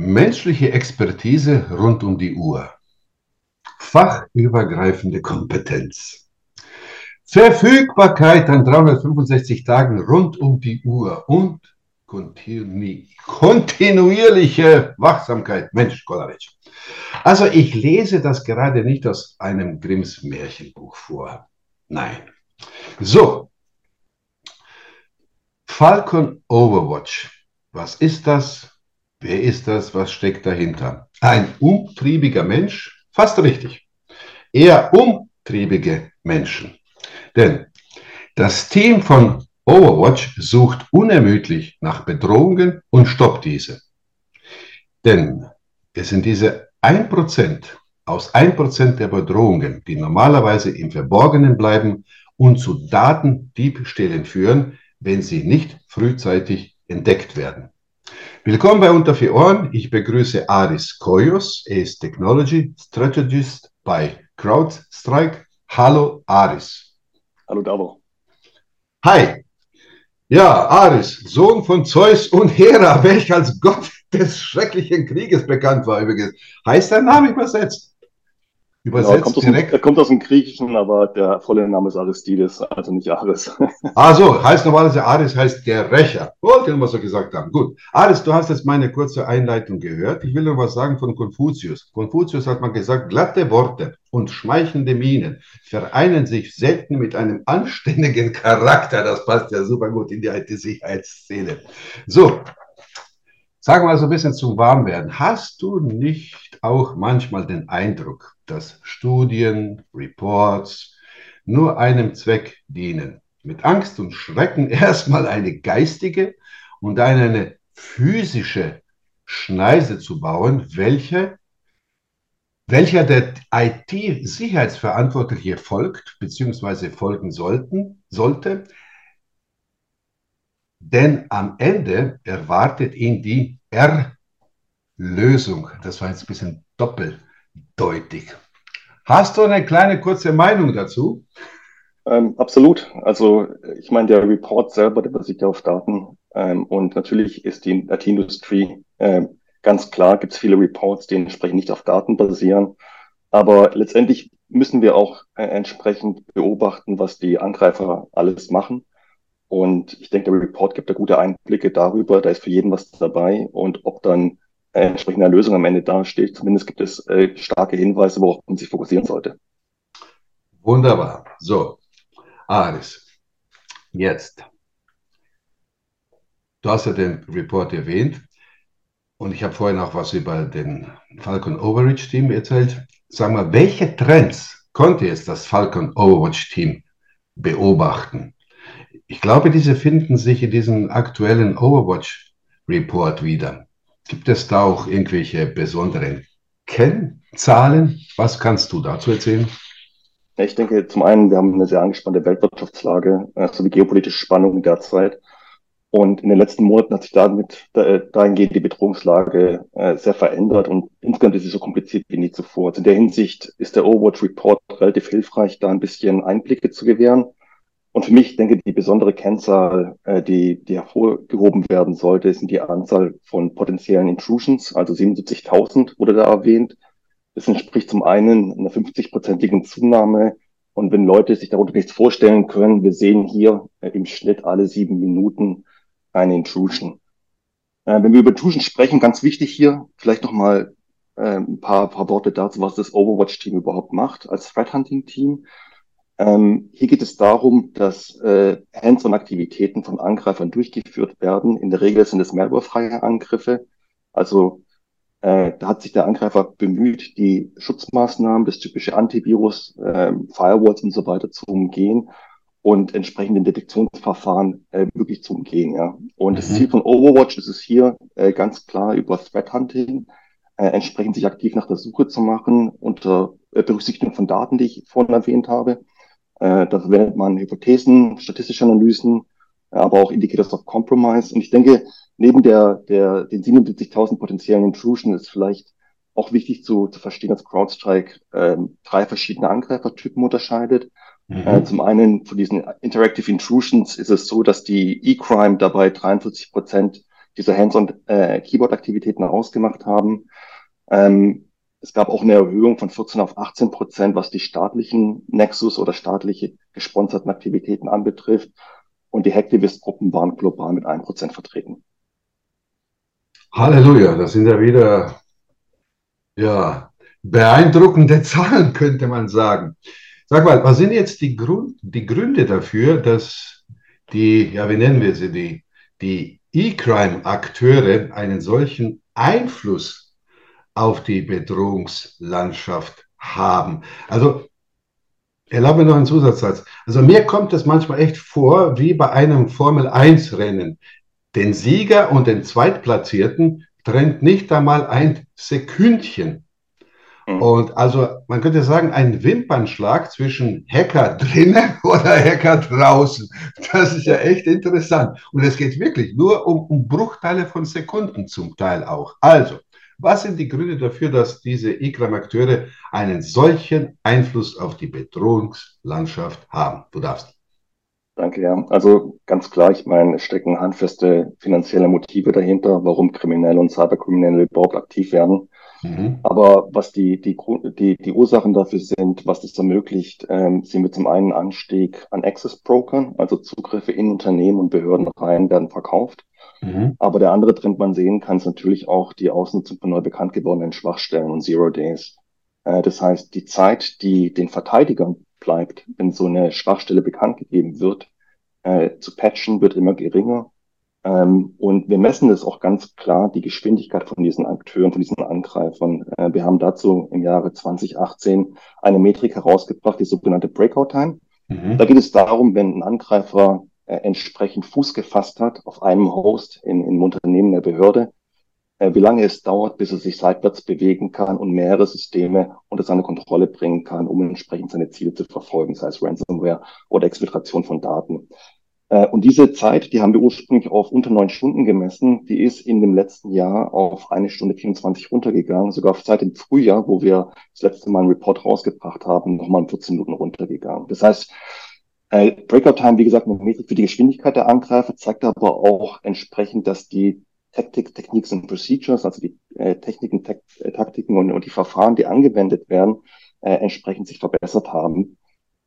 Menschliche Expertise rund um die Uhr. Fachübergreifende Kompetenz. Verfügbarkeit an 365 Tagen rund um die Uhr und kontinuierliche Wachsamkeit. Mensch, Kolarec. Also ich lese das gerade nicht aus einem Grimms Märchenbuch vor. Nein. So. Falcon Overwatch. Was ist das? Wer ist das? Was steckt dahinter? Ein umtriebiger Mensch? Fast richtig. Eher umtriebige Menschen. Denn das Team von Overwatch sucht unermüdlich nach Bedrohungen und stoppt diese. Denn es sind diese 1% aus 1% der Bedrohungen, die normalerweise im Verborgenen bleiben und zu Datendiebstählen führen, wenn sie nicht frühzeitig entdeckt werden. Willkommen bei Unter vier Ohren. Ich begrüße Aris Koyos. Er ist Technology Strategist bei CrowdStrike. Hallo Aris. Hallo Davo. Hi. Ja, Ares, Sohn von Zeus und Hera, welcher als Gott des schrecklichen Krieges bekannt war übrigens. Heißt der Name übersetzt? Übersetzt genau, kommt direkt. Dem, er kommt aus dem Griechischen, aber der volle Name ist Aristides, also nicht Ares. Ah so, heißt normalerweise Ares heißt der Rächer. Wollte ich mal so gesagt haben. Gut. Ares, du hast jetzt meine kurze Einleitung gehört. Ich will noch was sagen von Konfuzius. Konfuzius hat mal gesagt, glatte Worte und schmeichelnde Mienen vereinen sich selten mit einem anständigen Charakter. Das passt ja super gut in die IT-Sicherheitsszene. So, Sagen wir also ein bisschen zum Warmwerden. Hast du nicht auch manchmal den Eindruck, dass Studien, Reports nur einem Zweck dienen? Mit Angst und Schrecken erstmal eine geistige und eine physische Schneise zu bauen, welche, welcher der IT-Sicherheitsverantwortliche folgt bzw. folgen sollten, sollte, denn am Ende erwartet ihn die Erlösung. Das war jetzt ein bisschen doppeldeutig. Hast du eine kleine kurze Meinung dazu? Ähm, absolut. Also ich meine, der Report selber, der basiert ja auf Daten. Ähm, und natürlich ist die IT-Industrie äh, ganz klar, gibt es viele Reports, die entsprechend nicht auf Daten basieren. Aber letztendlich müssen wir auch äh, entsprechend beobachten, was die Angreifer alles machen. Und ich denke, der Report gibt da gute Einblicke darüber, da ist für jeden was dabei und ob dann äh, entsprechende Lösung am Ende dasteht. Zumindest gibt es äh, starke Hinweise, worauf man sich fokussieren sollte. Wunderbar. So, Aris, jetzt. Du hast ja den Report erwähnt und ich habe vorhin auch was über den Falcon Overreach Team erzählt. Sag mal, welche Trends konnte jetzt das Falcon Overwatch Team beobachten? Ich glaube, diese finden sich in diesem aktuellen Overwatch-Report wieder. Gibt es da auch irgendwelche besonderen Kennzahlen? Was kannst du dazu erzählen? Ich denke, zum einen, wir haben eine sehr angespannte Weltwirtschaftslage, äh, sowie geopolitische Spannungen derzeit. Und in den letzten Monaten hat sich damit äh, dahingehend die Bedrohungslage äh, sehr verändert und insgesamt ist sie so kompliziert wie nie zuvor. Also in der Hinsicht ist der Overwatch Report relativ hilfreich, da ein bisschen Einblicke zu gewähren. Und für mich, denke die besondere Kennzahl, äh, die, die hervorgehoben werden sollte, sind die Anzahl von potenziellen Intrusions, also 77.000 wurde da erwähnt. Das entspricht zum einen einer 50-prozentigen Zunahme. Und wenn Leute sich darunter nichts vorstellen können, wir sehen hier äh, im Schnitt alle sieben Minuten eine Intrusion. Äh, wenn wir über Intrusion sprechen, ganz wichtig hier, vielleicht nochmal äh, ein paar, paar Worte dazu, was das Overwatch-Team überhaupt macht als Threat Hunting-Team. Ähm, hier geht es darum, dass äh, Hands-on-Aktivitäten von Angreifern durchgeführt werden. In der Regel sind es malwarefreie Angriffe. Also äh, da hat sich der Angreifer bemüht, die Schutzmaßnahmen, das typische Antivirus, äh, Firewalls und so weiter zu umgehen und entsprechende Detektionsverfahren äh, wirklich zu umgehen. Ja. Und mhm. das Ziel von Overwatch ist es hier äh, ganz klar über Threat Hunting äh, entsprechend sich aktiv nach der Suche zu machen unter äh, Berücksichtigung von Daten, die ich vorhin erwähnt habe äh, da verwendet man Hypothesen, statistische Analysen, aber auch Indicators of Compromise. Und ich denke, neben der, der, den 77.000 potenziellen Intrusion ist vielleicht auch wichtig zu, zu verstehen, dass CrowdStrike äh, drei verschiedene Angreifertypen unterscheidet. Mhm. Äh, zum einen von diesen Interactive Intrusions ist es so, dass die E-Crime dabei 43 Prozent diese Hands-on-Keyboard-Aktivitäten äh, ausgemacht haben. Ähm, es gab auch eine Erhöhung von 14 auf 18 Prozent, was die staatlichen Nexus oder staatliche gesponserten Aktivitäten anbetrifft. Und die Hacktivist-Gruppen waren global mit 1 Prozent vertreten. Halleluja, das sind ja wieder ja, beeindruckende Zahlen, könnte man sagen. Sag mal, was sind jetzt die, Grund, die Gründe dafür, dass die, ja, wie nennen wir sie, die, die E-Crime-Akteure einen solchen Einfluss auf die Bedrohungslandschaft haben? Also, erlaube mir noch einen Zusatzsatz. Also, mir kommt es manchmal echt vor, wie bei einem Formel-1-Rennen. Den Sieger und den Zweitplatzierten trennt nicht einmal ein Sekündchen. Mhm. Und also man könnte sagen, ein Wimpernschlag zwischen Hacker drinnen oder Hacker draußen. Das ist ja echt interessant. Und es geht wirklich nur um, um Bruchteile von Sekunden zum Teil auch. Also, was sind die Gründe dafür, dass diese ICRAM-Akteure einen solchen Einfluss auf die Bedrohungslandschaft haben? Du darfst. Danke, ja. Also ganz klar, ich meine, es stecken handfeste finanzielle Motive dahinter, warum Kriminelle und Cyberkriminelle überhaupt aktiv werden. Mhm. Aber was die, die, die, die Ursachen dafür sind, was das ermöglicht, ähm, sehen wir zum einen Anstieg an Access Brokern, also Zugriffe in Unternehmen und Behörden rein werden verkauft. Mhm. Aber der andere Trend, man sehen kann, ist natürlich auch die Ausnutzung von neu bekannt gewordenen Schwachstellen und Zero Days. Äh, das heißt, die Zeit, die den Verteidigern bleibt, wenn so eine Schwachstelle bekannt gegeben wird, äh, zu patchen, wird immer geringer. Ähm, und wir messen das auch ganz klar, die Geschwindigkeit von diesen Akteuren, von diesen Angreifern. Äh, wir haben dazu im Jahre 2018 eine Metrik herausgebracht, die sogenannte Breakout Time. Mhm. Da geht es darum, wenn ein Angreifer entsprechend Fuß gefasst hat auf einem Host in, in einem Unternehmen der Behörde, äh, wie lange es dauert, bis er sich seitwärts bewegen kann und mehrere Systeme unter seine Kontrolle bringen kann, um entsprechend seine Ziele zu verfolgen, sei es Ransomware oder Exfiltration von Daten. Äh, und diese Zeit, die haben wir ursprünglich auf unter neun Stunden gemessen, die ist in dem letzten Jahr auf eine Stunde 24 runtergegangen, sogar seit dem Frühjahr, wo wir das letzte Mal einen Report rausgebracht haben, nochmal um 14 Minuten runtergegangen. Das heißt, äh, Breakout Time, wie gesagt, eine Metrik für die Geschwindigkeit der Angreifer, zeigt aber auch entsprechend, dass die Tactic, Techniques und Procedures, also die äh, Techniken, Tek äh, Taktiken und, und, die Verfahren, die angewendet werden, äh, entsprechend sich verbessert haben.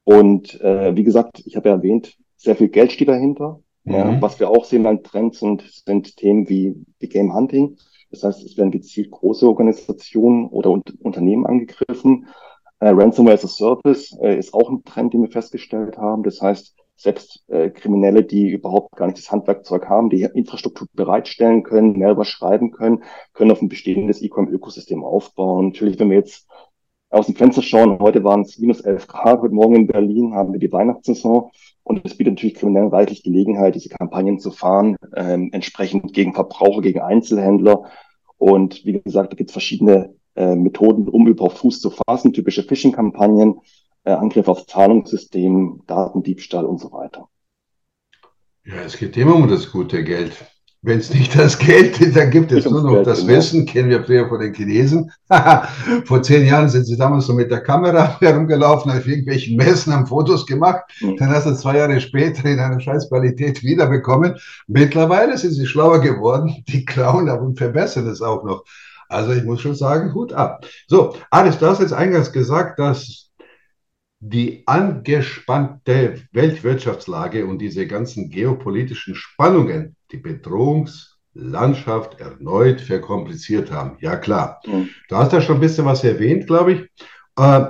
Und äh, wie gesagt, ich habe ja erwähnt, sehr viel Geld steht dahinter. Mhm. Ja, was wir auch sehen beim Trend sind, sind Themen wie, wie Game Hunting. Das heißt, es werden gezielt große Organisationen oder un Unternehmen angegriffen. Äh, Ransomware as a Service äh, ist auch ein Trend, den wir festgestellt haben. Das heißt, selbst äh, Kriminelle, die überhaupt gar nicht das Handwerkzeug haben, die Infrastruktur bereitstellen können, mehr überschreiben können, können auf ein bestehendes E-Com-Ökosystem aufbauen. Natürlich, wenn wir jetzt aus dem Fenster schauen, heute waren es minus 11 Grad, heute Morgen in Berlin haben wir die Weihnachtssaison und es bietet natürlich Kriminellen reichlich Gelegenheit, diese Kampagnen zu fahren, ähm, entsprechend gegen Verbraucher, gegen Einzelhändler. Und wie gesagt, da gibt es verschiedene äh, Methoden, um überhaupt Fuß zu fassen, typische Phishing-Kampagnen, äh, Angriff auf Zahlungssystem, Datendiebstahl und so weiter. Ja, es geht immer um das gute Geld. Wenn es nicht das Geld ist, dann gibt es nur noch Geld, das genau. Wissen, kennen wir früher von den Chinesen. Vor zehn Jahren sind sie damals so mit der Kamera herumgelaufen, auf irgendwelchen Messen, haben Fotos gemacht. Mhm. Dann hast du zwei Jahre später in einer Scheißqualität wiederbekommen. Mittlerweile sind sie schlauer geworden, die klauen aber und verbessern es auch noch. Also ich muss schon sagen, Hut ab. So, Aris, du hast jetzt eingangs gesagt, dass die angespannte Weltwirtschaftslage und diese ganzen geopolitischen Spannungen die Bedrohungslandschaft erneut verkompliziert haben. Ja klar, mhm. du hast ja schon ein bisschen was erwähnt, glaube ich, äh,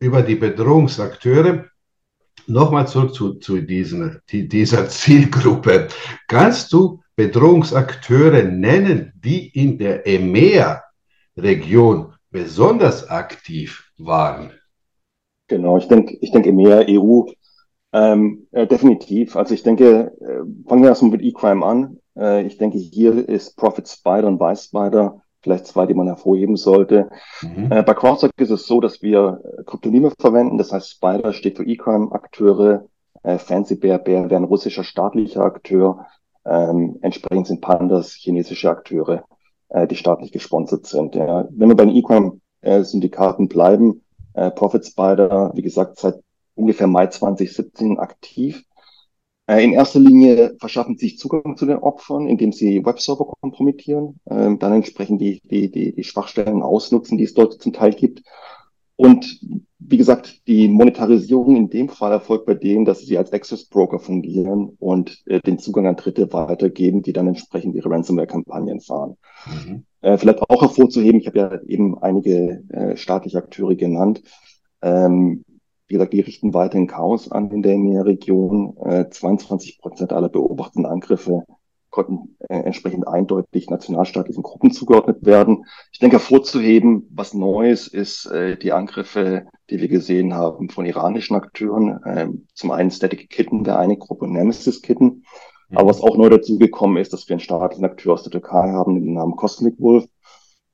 über die Bedrohungsakteure. Nochmal zurück zu, zu diesen, die, dieser Zielgruppe. Kannst du Bedrohungsakteure nennen, die in der EMEA-Region besonders aktiv waren? Genau, ich denke, ich denke mehr EU ähm, äh, definitiv. Also ich denke, äh, fangen wir erstmal mit E-Crime an. Äh, ich denke, hier ist Profit Spider und Vice Spider vielleicht zwei, die man hervorheben sollte. Mhm. Äh, bei CrowdStrike ist es so, dass wir Kryptonyme verwenden. Das heißt, Spider steht für E-Crime-Akteure. Äh, Fancy Bear, Bear wäre ein russischer staatlicher Akteur. Ähm, entsprechend sind Pandas chinesische Akteure, äh, die staatlich gesponsert sind. Ja. Wenn wir bei den E-Crime-Syndikaten bleiben, äh, Profit Spider, wie gesagt, seit ungefähr Mai 2017 aktiv. Äh, in erster Linie verschaffen sie sich Zugang zu den Opfern, indem sie Webserver kompromittieren, äh, dann entsprechend die, die, die, die Schwachstellen ausnutzen, die es dort zum Teil gibt. Und wie gesagt, die Monetarisierung in dem Fall erfolgt bei denen, dass sie als Access Broker fungieren und äh, den Zugang an Dritte weitergeben, die dann entsprechend ihre Ransomware-Kampagnen fahren. Mhm. Äh, vielleicht auch hervorzuheben, ich habe ja eben einige äh, staatliche Akteure genannt. Ähm, wie gesagt, die richten weiterhin Chaos an in der EMEA-Region. Äh, 22 Prozent aller beobachteten Angriffe konnten äh, entsprechend eindeutig nationalstaatlichen Gruppen zugeordnet werden. Ich denke, hervorzuheben, was Neues ist äh, die Angriffe, die wir gesehen haben von iranischen Akteuren. Äh, zum einen Static Kitten, der eine Gruppe, Nemesis Kitten. Mhm. Aber was auch neu dazugekommen ist, dass wir einen staatlichen Akteur aus der Türkei haben, den Namen Cosmic Wolf.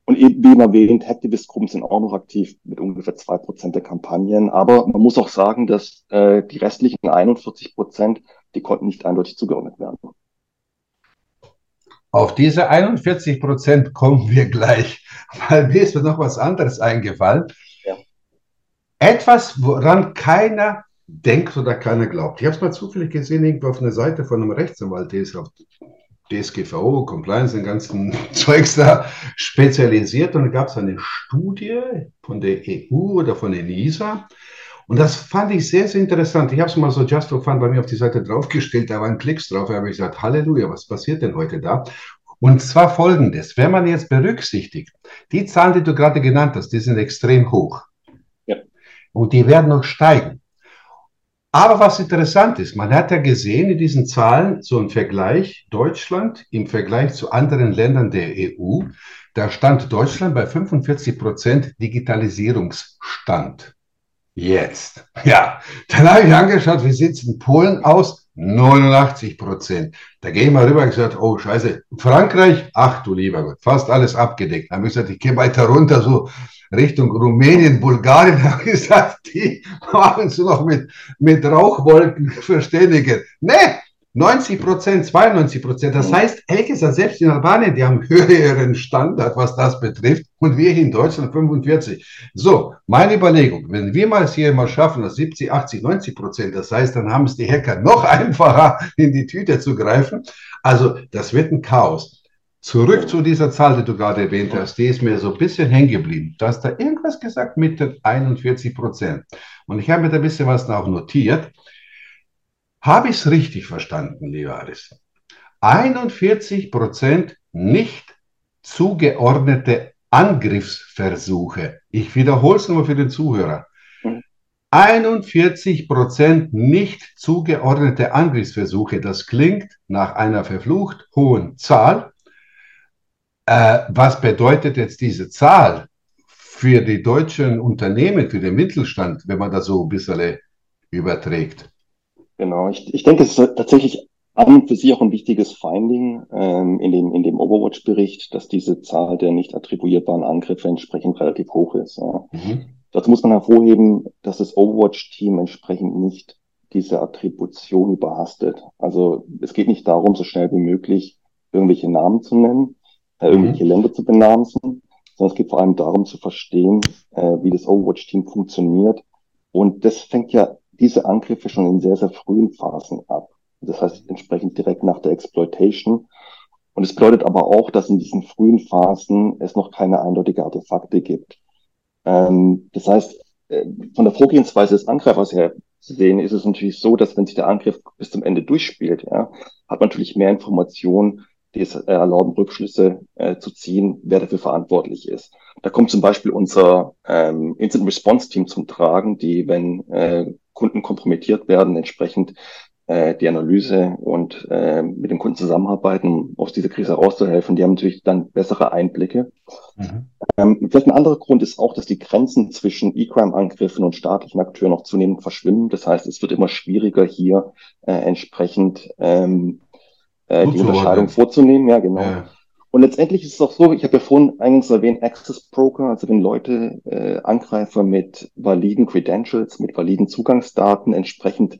Und eben, wie erwähnt, Hacktivist-Gruppen sind auch noch aktiv mit ungefähr zwei Prozent der Kampagnen. Aber man muss auch sagen, dass äh, die restlichen 41 Prozent, die konnten nicht eindeutig zugeordnet werden. Auf diese 41 Prozent kommen wir gleich, weil mir ist mir noch was anderes eingefallen. Ja. Etwas, woran keiner denkt oder keiner glaubt. Ich habe es mal zufällig gesehen, irgendwo auf einer Seite von einem Rechtsanwalt, der ist auf DSGVO, Compliance, den ganzen Zeugs da spezialisiert. Und da gab es eine Studie von der EU oder von der NISA. Und das fand ich sehr, sehr interessant. Ich habe es mal so just for fun bei mir auf die Seite draufgestellt, da waren Klicks drauf, da habe ich gesagt, Halleluja, was passiert denn heute da? Und zwar folgendes, wenn man jetzt berücksichtigt, die Zahlen, die du gerade genannt hast, die sind extrem hoch. Ja. Und die werden noch steigen. Aber was interessant ist, man hat ja gesehen in diesen Zahlen so einen Vergleich Deutschland im Vergleich zu anderen Ländern der EU. Da stand Deutschland bei 45 Prozent Digitalisierungsstand. Jetzt. Ja, dann habe ich angeschaut, wie sieht es in Polen aus? 89 Prozent. Da gehe ich mal rüber und gesagt, oh Scheiße, Frankreich, ach du lieber Gott, fast alles abgedeckt. Da habe ich gesagt, ich gehe weiter runter, so Richtung Rumänien, Bulgarien, da habe ich gesagt, die machen es noch mit, mit Rauchwolken verständigen. Nee, 90 Prozent, 92 Prozent. Das heißt, ehrlich gesagt, selbst in Albanien, die haben höheren Standard, was das betrifft, und wir hier in Deutschland 45. So, meine Überlegung, wenn wir mal es hier mal schaffen, das 70, 80, 90 Prozent, das heißt, dann haben es die Hacker noch einfacher, in die Tüte zu greifen. Also, das wird ein Chaos. Zurück zu dieser Zahl, die du gerade erwähnt hast, die ist mir so ein bisschen hängen geblieben. Du hast da irgendwas gesagt mit den 41 Prozent. Und ich habe mir da ein bisschen was auch notiert. Habe ich es richtig verstanden, lieber Aris? 41 Prozent nicht zugeordnete Angriffsversuche. Ich wiederhole es nur für den Zuhörer. 41 Prozent nicht zugeordnete Angriffsversuche. Das klingt nach einer verflucht hohen Zahl. Äh, was bedeutet jetzt diese Zahl für die deutschen Unternehmen, für den Mittelstand, wenn man das so ein bisschen überträgt? Genau, ich, ich denke, es ist tatsächlich an und für sich auch ein wichtiges Finding ähm, in dem, in dem Overwatch-Bericht, dass diese Zahl der nicht attribuierbaren Angriffe entsprechend relativ hoch ist. Ja. Mhm. Dazu muss man hervorheben, dass das Overwatch-Team entsprechend nicht diese Attribution überhastet. Also es geht nicht darum, so schnell wie möglich irgendwelche Namen zu nennen, äh, irgendwelche mhm. Länder zu benamsen, sondern es geht vor allem darum zu verstehen, äh, wie das Overwatch-Team funktioniert. Und das fängt ja diese Angriffe schon in sehr, sehr frühen Phasen ab. Das heißt entsprechend direkt nach der Exploitation. Und es bedeutet aber auch, dass in diesen frühen Phasen es noch keine eindeutige Artefakte gibt. Ähm, das heißt, äh, von der Vorgehensweise des Angreifers her zu sehen, ist es natürlich so, dass wenn sich der Angriff bis zum Ende durchspielt, ja, hat man natürlich mehr Informationen, die es erlauben, Rückschlüsse äh, zu ziehen, wer dafür verantwortlich ist. Da kommt zum Beispiel unser ähm, Incident Response Team zum Tragen, die, wenn äh, Kunden kompromittiert werden, entsprechend äh, die Analyse und äh, mit dem Kunden zusammenarbeiten, um aus dieser Krise herauszuhelfen. Die haben natürlich dann bessere Einblicke. Mhm. Ähm, vielleicht ein anderer Grund ist auch, dass die Grenzen zwischen E-Crime-Angriffen und staatlichen Akteuren noch zunehmend verschwimmen. Das heißt, es wird immer schwieriger, hier äh, entsprechend ähm, äh, die Unterscheidung vorzunehmen. Ja, genau. Ja. Und letztendlich ist es auch so, ich habe ja vorhin eingangs erwähnt, Access Broker, also wenn Leute, äh, Angreifer mit validen Credentials, mit validen Zugangsdaten entsprechend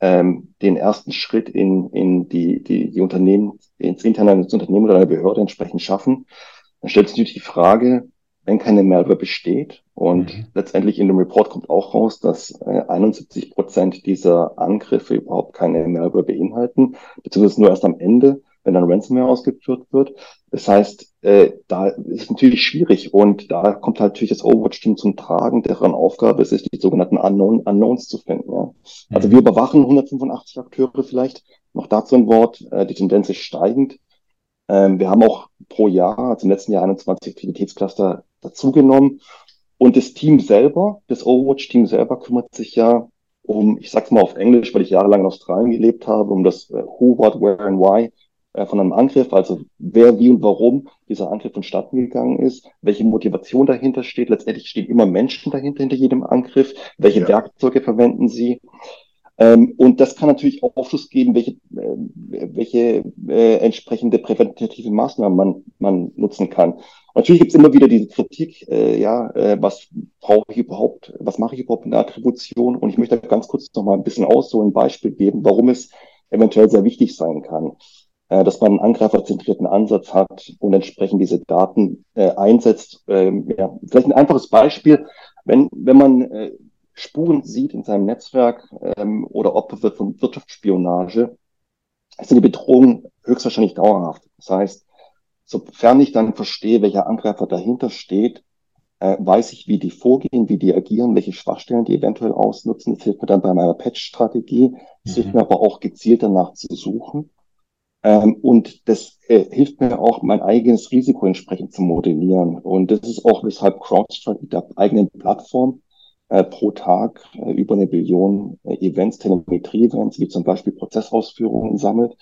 ähm, den ersten Schritt in, in die, die, die Unternehmen, ins Internet des Unternehmen oder einer Behörde entsprechend schaffen, dann stellt sich natürlich die Frage, wenn keine Malware besteht. Und mhm. letztendlich in dem Report kommt auch raus, dass äh, 71 Prozent dieser Angriffe überhaupt keine Malware beinhalten, beziehungsweise nur erst am Ende, wenn dann Ransomware ausgeführt wird. Das heißt, äh, da ist es natürlich schwierig und da kommt halt natürlich das Overwatch-Team zum Tragen, deren Aufgabe es ist, die sogenannten Unknown, Unknowns zu finden. Ja. Also mhm. wir überwachen 185 Akteure vielleicht. Noch dazu ein Wort, äh, die Tendenz ist steigend. Ähm, wir haben auch pro Jahr, also im letzten Jahr 21 Aktivitätscluster dazugenommen. Und das Team selber, das Overwatch-Team selber kümmert sich ja um, ich sag's mal auf Englisch, weil ich jahrelang in Australien gelebt habe, um das äh, Who, What, Where and Why äh, von einem Angriff, also wer, wie und warum dieser Angriff vonstatten gegangen ist, welche Motivation dahinter steht. Letztendlich stehen immer Menschen dahinter, hinter jedem Angriff. Welche ja. Werkzeuge verwenden sie? Ähm, und das kann natürlich auch Aufschluss geben, welche, äh, welche äh, entsprechende präventative Maßnahmen man, man nutzen kann. Und natürlich gibt es immer wieder diese Kritik, äh, ja, äh, was brauche ich überhaupt, was mache ich überhaupt in der Attribution? Und ich möchte ganz kurz noch mal ein bisschen aus, so ein Beispiel geben, warum es eventuell sehr wichtig sein kann, dass man einen angreiferzentrierten Ansatz hat und entsprechend diese Daten äh, einsetzt. Ähm, ja, vielleicht ein einfaches Beispiel, wenn, wenn man äh, Spuren sieht in seinem Netzwerk ähm, oder Opfer wird von Wirtschaftsspionage, ist die Bedrohung höchstwahrscheinlich dauerhaft. Das heißt, sofern ich dann verstehe, welcher Angreifer dahinter steht, äh, weiß ich, wie die vorgehen, wie die agieren, welche Schwachstellen die eventuell ausnutzen. Das hilft mir dann bei meiner Patch-Strategie. Das mhm. hilft mir aber auch gezielt danach zu suchen. Ähm, und das äh, hilft mir auch, mein eigenes Risiko entsprechend zu modellieren. Und das ist auch, weshalb CrowdStrike mit der eigenen Plattform äh, pro Tag äh, über eine Billion äh, Events, Telemetrie-Events, wie zum Beispiel Prozessausführungen sammelt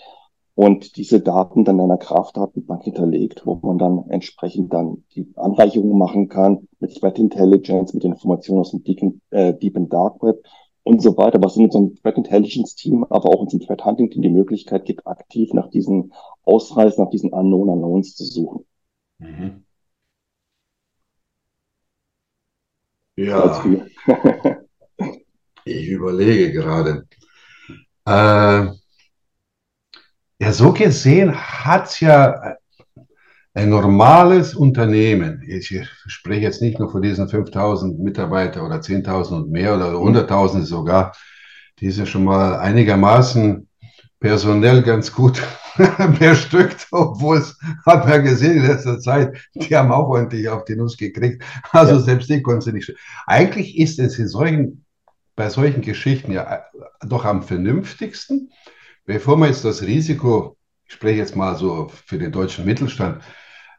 und diese Daten dann in einer Kraftdatenbank hinterlegt, wo man dann entsprechend dann die Anreicherungen machen kann mit Threat Intelligence, mit Informationen aus dem Deep, äh, Deep and Dark Web und so weiter, was in unserem Threat Intelligence Team, aber auch in unserem Threat Hunting Team die Möglichkeit gibt, aktiv nach diesen Ausreißen, nach diesen Unknown Unknowns zu suchen. Mhm. Ja, ich überlege gerade. Äh, ja, so gesehen hat es ja ein normales Unternehmen, ich spreche jetzt nicht nur von diesen 5000 Mitarbeiter oder 10.000 und mehr oder 100.000 sogar, die sind schon mal einigermaßen personell ganz gut bestückt, obwohl es, hat man gesehen in letzter Zeit, die haben auch ordentlich auf die Nuss gekriegt. Also ja. selbst die konnten sie nicht. Eigentlich ist es in solchen, bei solchen Geschichten ja doch am vernünftigsten, bevor man jetzt das Risiko, ich spreche jetzt mal so für den deutschen Mittelstand,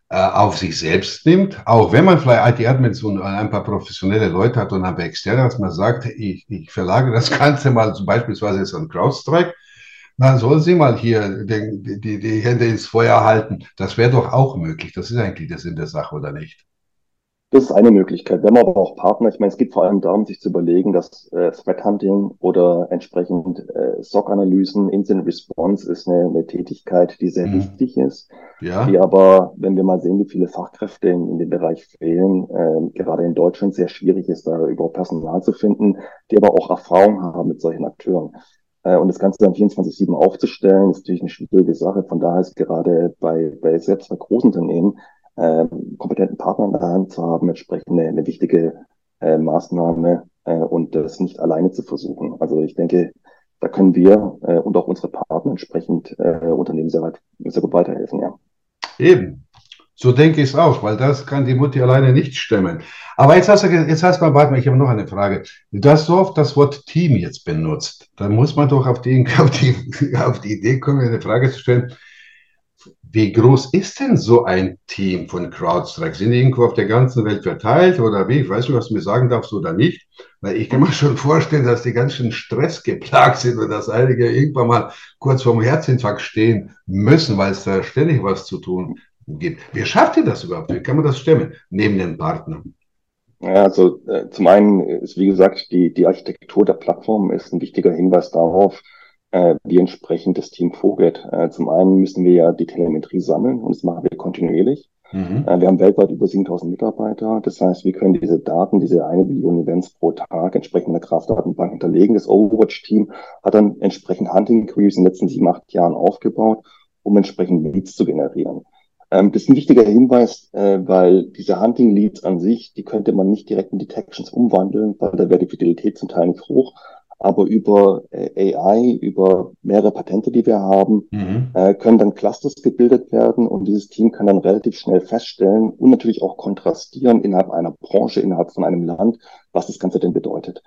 äh, auf sich selbst nimmt, auch wenn man vielleicht IT-Admins und ein paar professionelle Leute hat und ein paar Externe, dass man sagt, ich, ich verlagere das Ganze mal zum beispielsweise jetzt an CrowdStrike, dann soll sie mal hier den, die, die Hände ins Feuer halten. Das wäre doch auch möglich. Das ist eigentlich der Sinn der Sache, oder nicht? Das ist eine Möglichkeit. Wir haben aber auch Partner. Ich meine, es geht vor allem darum, sich zu überlegen, dass äh, Threat Hunting oder entsprechend äh, SOC-Analysen, Incident Response ist eine, eine Tätigkeit, die sehr mhm. wichtig ist. Ja. Die aber, wenn wir mal sehen, wie viele Fachkräfte in, in dem Bereich fehlen, äh, gerade in Deutschland sehr schwierig ist, da überhaupt Personal zu finden, die aber auch Erfahrung haben mit solchen Akteuren. Äh, und das Ganze dann 24-7 aufzustellen, ist natürlich eine schwierige Sache. Von daher ist gerade bei, bei selbst bei großen Unternehmen äh, kompetenten Partner in der Hand zu haben, entsprechend eine, eine wichtige äh, Maßnahme äh, und das nicht alleine zu versuchen. Also ich denke, da können wir äh, und auch unsere Partner entsprechend äh, Unternehmen sehr, weit, sehr gut weiterhelfen, ja. Eben. So denke ich es auch, weil das kann die Mutti alleine nicht stemmen. Aber jetzt hast du, jetzt hast du mal, warte mal, ich habe noch eine Frage. Du hast so oft das Wort Team jetzt benutzt. Dann muss man doch auf die, auf die, auf die Idee kommen, eine Frage zu stellen. Wie groß ist denn so ein Team von CrowdStrike? Sind die irgendwo auf der ganzen Welt verteilt oder wie? Ich weiß nicht, was du mir sagen darfst oder nicht. Weil ich kann mir schon vorstellen, dass die ganz schön Stress geplagt sind und dass einige irgendwann mal kurz vorm Herzinfarkt stehen müssen, weil es da ständig was zu tun gibt. Wie schafft ihr das überhaupt? Wie kann man das stemmen? Neben den Partnern? Ja, also äh, zum einen ist, wie gesagt, die, die Architektur der Plattform ist ein wichtiger Hinweis darauf, äh, wie entsprechend das Team vorgeht. Äh, zum einen müssen wir ja die Telemetrie sammeln und das machen wir kontinuierlich. Mhm. Äh, wir haben weltweit über 7000 Mitarbeiter. Das heißt, wir können diese Daten, diese eine Billion Events pro Tag entsprechend in der Kraftdatenbank hinterlegen. Das Overwatch-Team hat dann entsprechend Hunting Queries in den letzten sieben, acht Jahren aufgebaut, um entsprechend Leads zu generieren. Ähm, das ist ein wichtiger Hinweis, äh, weil diese Hunting Leads an sich, die könnte man nicht direkt in Detections umwandeln, weil da wäre die Fidelität zum Teil nicht hoch. Aber über äh, AI, über mehrere Patente, die wir haben, mhm. äh, können dann Clusters gebildet werden und dieses Team kann dann relativ schnell feststellen und natürlich auch kontrastieren innerhalb einer Branche, innerhalb von einem Land, was das Ganze denn bedeutet.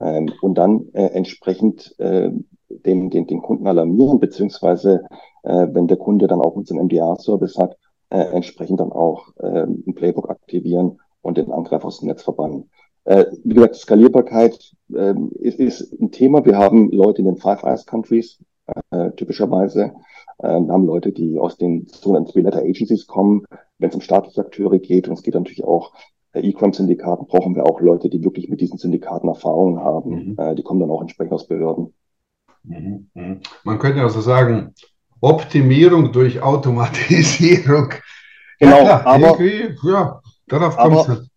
Ähm, und dann äh, entsprechend äh, den, den, den Kunden alarmieren, beziehungsweise äh, wenn der Kunde dann auch unseren MDR-Service hat, äh, entsprechend dann auch äh, ein Playbook aktivieren und den Angriff aus dem Netz verbannen. Äh, wie gesagt, Skalierbarkeit äh, ist, ist ein Thema. Wir haben Leute in den Five Eyes Countries, äh, typischerweise. Äh, wir haben Leute, die aus den sogenannten Three-Letter Agencies kommen, wenn es um staatliche Akteure geht. Und es geht natürlich auch äh, E-Crime-Syndikaten, brauchen wir auch Leute, die wirklich mit diesen Syndikaten Erfahrungen haben. Mhm. Äh, die kommen dann auch entsprechend aus Behörden. Mhm. Mhm. Man könnte also sagen, Optimierung durch Automatisierung. Genau, ja, klar, aber, ja, darauf kommt es.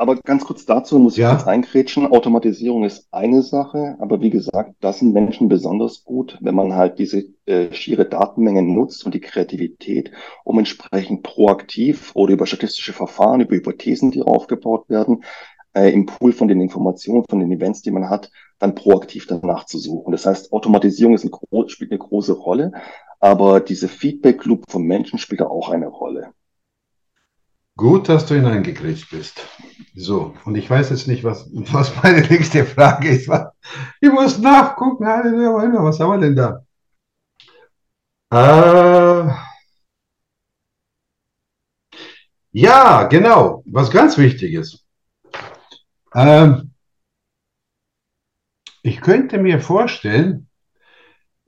Aber ganz kurz dazu muss ich ja. kurz eingrätschen. Automatisierung ist eine Sache, aber wie gesagt, das sind Menschen besonders gut, wenn man halt diese äh, schiere Datenmenge nutzt und die Kreativität, um entsprechend proaktiv oder über statistische Verfahren, über Hypothesen, die aufgebaut werden, äh, im Pool von den Informationen, von den Events, die man hat, dann proaktiv danach zu suchen. Das heißt, Automatisierung ist ein, spielt eine große Rolle, aber diese Feedback Loop vom Menschen spielt da auch eine Rolle. Gut, dass du hineingekriegt bist. So, und ich weiß jetzt nicht, was, was meine nächste Frage ist. Ich muss nachgucken. Was haben wir denn da? Äh, ja, genau. Was ganz wichtig ist. Ähm, ich könnte mir vorstellen,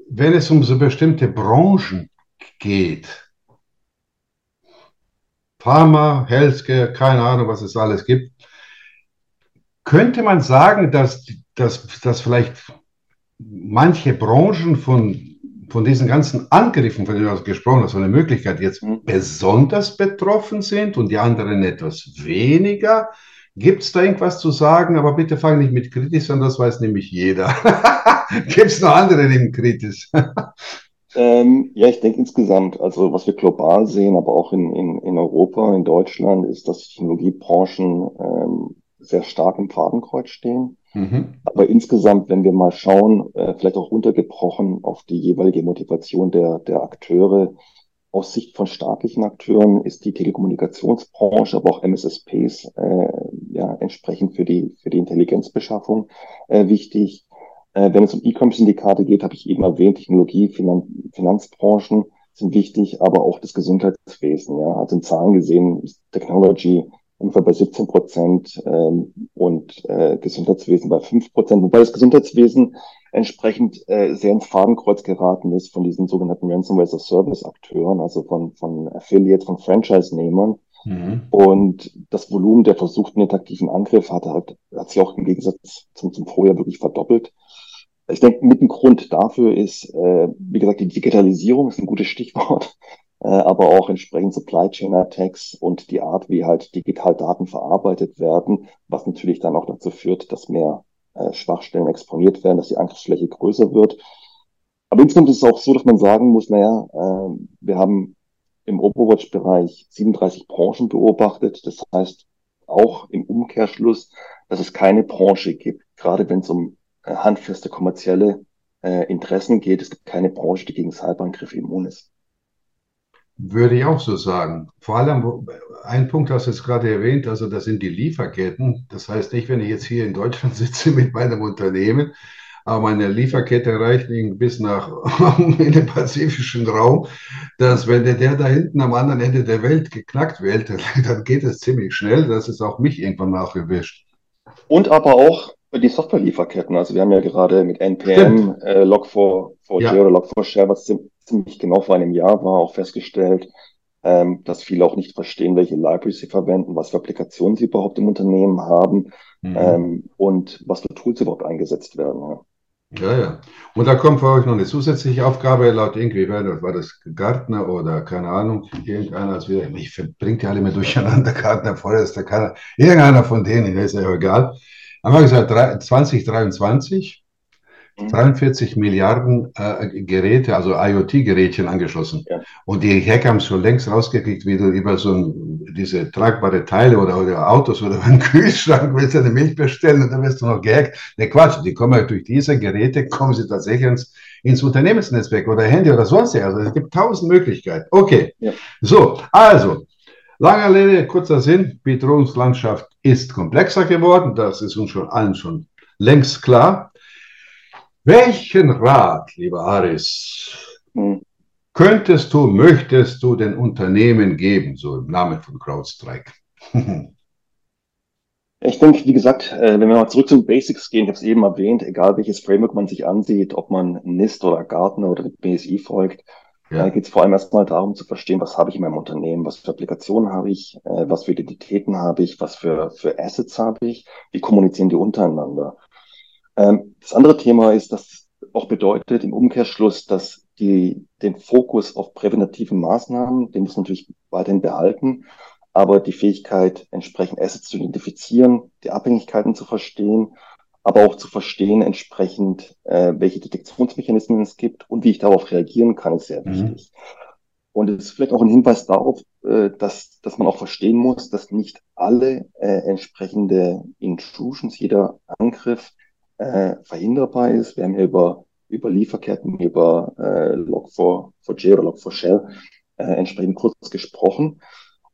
wenn es um so bestimmte Branchen geht, Pharma, Healthcare, keine Ahnung, was es alles gibt, könnte man sagen, dass, dass, dass vielleicht manche Branchen von, von diesen ganzen Angriffen, von denen du gesprochen hast, von der Möglichkeit jetzt mhm. besonders betroffen sind und die anderen etwas weniger? Gibt es da irgendwas zu sagen? Aber bitte fang nicht mit kritisch an, das weiß nämlich jeder. Gibt es noch andere neben kritisch? Ähm, ja, ich denke insgesamt, also was wir global sehen, aber auch in, in, in Europa, in Deutschland, ist, dass Technologiebranchen ähm, sehr stark im Fadenkreuz stehen. Mhm. Aber insgesamt, wenn wir mal schauen, äh, vielleicht auch runtergebrochen auf die jeweilige Motivation der, der Akteure, aus Sicht von staatlichen Akteuren ist die Telekommunikationsbranche, aber auch MSSPs äh, ja, entsprechend für die, für die Intelligenzbeschaffung äh, wichtig. Äh, wenn es um E-Commerce-Syndikate geht, habe ich eben erwähnt, Technologie, Finan Finanzbranchen sind wichtig, aber auch das Gesundheitswesen. Ja. Also in Zahlen gesehen ist Technology ungefähr bei 17 Prozent ähm, und äh, Gesundheitswesen bei 5 Prozent, wobei das Gesundheitswesen entsprechend äh, sehr ins Fadenkreuz geraten ist von diesen sogenannten Ransomware as a Service Akteuren, also von, von Affiliates, von Franchise-Nehmern. Mhm. Und das Volumen der versuchten interaktiven Angriffe hat, hat, hat sich auch im Gegensatz zum, zum Vorjahr wirklich verdoppelt. Ich denke, mit ein Grund dafür ist, äh, wie gesagt, die Digitalisierung ist ein gutes Stichwort, äh, aber auch entsprechend Supply Chain Attacks und die Art, wie halt digital Daten verarbeitet werden, was natürlich dann auch dazu führt, dass mehr äh, Schwachstellen exponiert werden, dass die Angriffsfläche größer wird. Aber insgesamt ist es auch so, dass man sagen muss, naja, äh, wir haben im Overwatch-Bereich 37 Branchen beobachtet. Das heißt auch im Umkehrschluss, dass es keine Branche gibt, gerade wenn es um handfeste kommerzielle äh, Interessen geht. Es gibt keine Branche, die gegen Cyberangriffe immun ist. Würde ich auch so sagen. Vor allem, ein Punkt hast du jetzt gerade erwähnt, also das sind die Lieferketten. Das heißt nicht, wenn ich jetzt hier in Deutschland sitze mit meinem Unternehmen, aber meine Lieferkette reicht bis nach in den pazifischen Raum, dass wenn der, der da hinten am anderen Ende der Welt geknackt wird, dann geht es ziemlich schnell, dass es auch mich irgendwann nachgewischt. Und aber auch die Software-Lieferketten. Also wir haben ja gerade mit NPM, äh, Log4j ja. oder Log4Share, was ziemlich genau vor einem Jahr war, auch festgestellt, ähm, dass viele auch nicht verstehen, welche Libraries sie verwenden, was für Applikationen sie überhaupt im Unternehmen haben mhm. ähm, und was für Tools überhaupt eingesetzt werden. Ja. Ja, ja. Und da kommt für euch noch eine zusätzliche Aufgabe, laut irgendwie, war das Gartner oder keine Ahnung, irgendeiner, als wieder, ich bringe die alle mehr durcheinander, Gartner, Forrester, keiner, irgendeiner von denen, ist ja egal. Haben wir gesagt, 2023 43 Milliarden äh, Geräte, also IoT-Gerätchen angeschlossen. Ja. Und die Hacker haben es schon längst rausgekriegt, wie du über so ein, diese tragbare Teile oder, oder Autos oder einen Kühlschrank willst du eine Milch bestellen und dann wirst du noch gehackt. Ne Quatsch, die kommen halt durch diese Geräte, kommen sie tatsächlich ins, ins Unternehmensnetzwerk oder Handy oder sonst was. Also es gibt tausend Möglichkeiten. Okay, ja. so, also, Langer Rede, kurzer Sinn, Bedrohungslandschaft ist komplexer geworden, das ist uns schon allen schon längst klar. Welchen Rat, lieber Aris, hm. könntest du, möchtest du den Unternehmen geben, so im Namen von CrowdStrike? Ich denke, wie gesagt, äh, wenn wir mal zurück zu den Basics gehen, ich habe es eben erwähnt, egal welches Framework man sich ansieht, ob man NIST oder Gartner oder BSI folgt, ja. Da geht es vor allem erstmal darum zu verstehen, was habe ich in meinem Unternehmen, was für Applikationen habe ich, äh, was für Identitäten habe ich, was für, für Assets habe ich, wie kommunizieren die untereinander. Ähm, das andere Thema ist, dass auch bedeutet im Umkehrschluss, dass die, den Fokus auf präventative Maßnahmen, den muss man natürlich weiterhin behalten, aber die Fähigkeit, entsprechend Assets zu identifizieren, die Abhängigkeiten zu verstehen aber auch zu verstehen entsprechend, äh, welche Detektionsmechanismen es gibt und wie ich darauf reagieren kann, ist sehr mhm. wichtig. Und es ist vielleicht auch ein Hinweis darauf, äh, dass, dass man auch verstehen muss, dass nicht alle äh, entsprechende Intrusions, jeder Angriff äh, verhinderbar ist. Wir haben ja über, über Lieferketten, über äh, Log4j oder Log4Shell äh, entsprechend kurz gesprochen.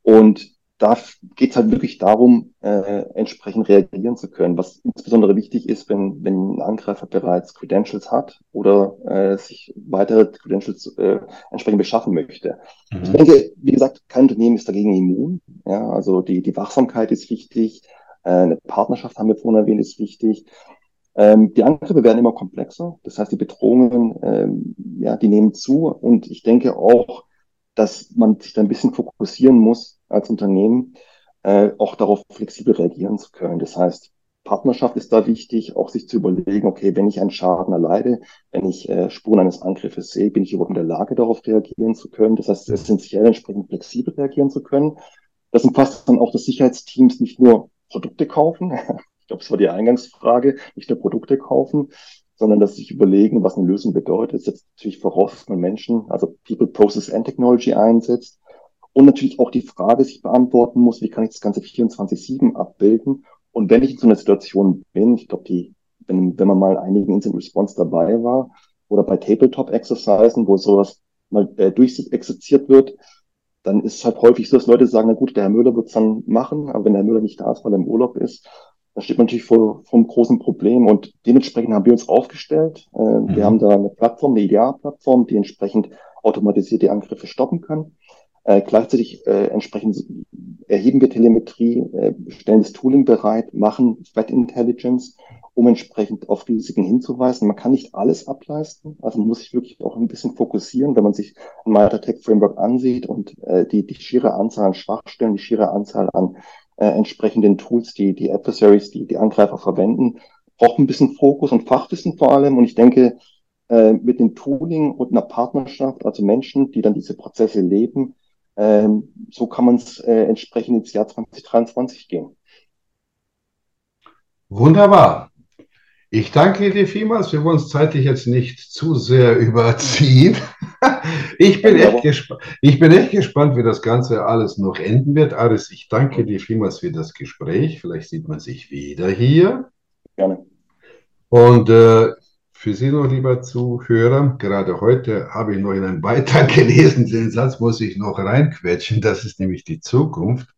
Und da geht es halt wirklich darum, äh, entsprechend reagieren zu können. Was insbesondere wichtig ist, wenn, wenn ein Angreifer bereits Credentials hat oder äh, sich weitere Credentials äh, entsprechend beschaffen möchte. Mhm. Ich denke, wie gesagt, kein Unternehmen ist dagegen immun. Ja, also die, die Wachsamkeit ist wichtig, äh, eine Partnerschaft haben wir vorhin erwähnt, ist wichtig. Ähm, die Angriffe werden immer komplexer. Das heißt, die Bedrohungen, ähm, ja, die nehmen zu. Und ich denke auch, dass man sich da ein bisschen fokussieren muss, als Unternehmen, äh, auch darauf flexibel reagieren zu können. Das heißt, Partnerschaft ist da wichtig, auch sich zu überlegen, okay, wenn ich einen Schaden erleide, wenn ich äh, Spuren eines Angriffes sehe, bin ich überhaupt in der Lage, darauf reagieren zu können. Das heißt, essentiell entsprechend flexibel reagieren zu können. Das umfasst dann auch, dass Sicherheitsteams nicht nur Produkte kaufen, ich glaube, das war die Eingangsfrage, nicht nur Produkte kaufen, sondern dass sie sich überlegen, was eine Lösung bedeutet. Das setzt natürlich voraus, dass man Menschen, also People, Process and Technology einsetzt, und natürlich auch die Frage sich beantworten muss, wie kann ich das Ganze 24-7 abbilden? Und wenn ich in so einer Situation bin, ich glaube, die, wenn, wenn man mal einigen Instant Response dabei war oder bei Tabletop-Exercisen, wo sowas mal äh, durchexerziert wird, dann ist es halt häufig so, dass Leute sagen, na gut, der Herr Müller wird es dann machen, aber wenn der Herr Müller nicht da ist, weil er im Urlaub ist, dann steht man natürlich vor, vor einem großen Problem und dementsprechend haben wir uns aufgestellt. Äh, mhm. Wir haben da eine Plattform, eine IDEA-Plattform, die entsprechend automatisiert die Angriffe stoppen kann. Äh, gleichzeitig äh, entsprechend erheben wir Telemetrie, äh, stellen das Tooling bereit, machen Threat Intelligence, um entsprechend auf Risiken hinzuweisen. Man kann nicht alles ableisten, also man muss sich wirklich auch ein bisschen fokussieren, wenn man sich ein MyData Framework ansieht und äh, die, die schiere Anzahl an Schwachstellen, die schiere Anzahl an äh, entsprechenden Tools, die die Adversaries, die die Angreifer verwenden, braucht ein bisschen Fokus und Fachwissen vor allem. Und ich denke, äh, mit dem Tooling und einer Partnerschaft, also Menschen, die dann diese Prozesse leben, ähm, so kann man es äh, entsprechend ins Jahr 2023 gehen. Wunderbar. Ich danke dir vielmals. Wir wollen uns zeitlich jetzt nicht zu sehr überziehen. Ich bin, echt gespannt, ich bin echt gespannt, wie das Ganze alles noch enden wird. Aris, ich danke dir vielmals für das Gespräch. Vielleicht sieht man sich wieder hier. Gerne. Und äh, für Sie noch, lieber Zuhörer, gerade heute habe ich noch in einem Beitrag gelesen, den Satz muss ich noch reinquetschen, das ist nämlich die Zukunft.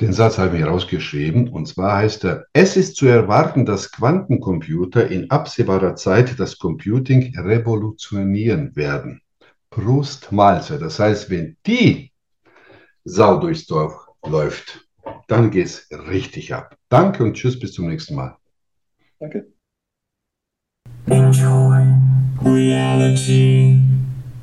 Den Satz habe ich rausgeschrieben und zwar heißt er, es ist zu erwarten, dass Quantencomputer in absehbarer Zeit das Computing revolutionieren werden. Prost Malze. Das heißt, wenn die Sau durchs Dorf läuft, dann geht es richtig ab. Danke und tschüss, bis zum nächsten Mal. Danke. Enjoy reality.